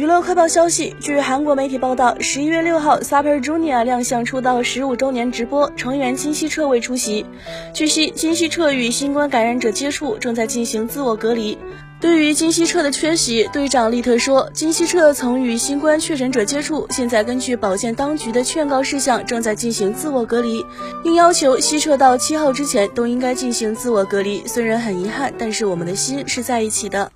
娱乐快报消息据韩国媒体报道十一月六号 super junior 亮相出道十五周年直播成员金希澈未出席。据悉金希澈与新冠感染者接触正在进行自我隔离。对于金希澈的缺席队长利特说金希澈曾与新冠确诊者接触现在根据保健当局的劝告事项正在进行自我隔离。并要求希澈到七号之前都应该进行自我隔离虽然很遗憾但是我们的心是在一起的。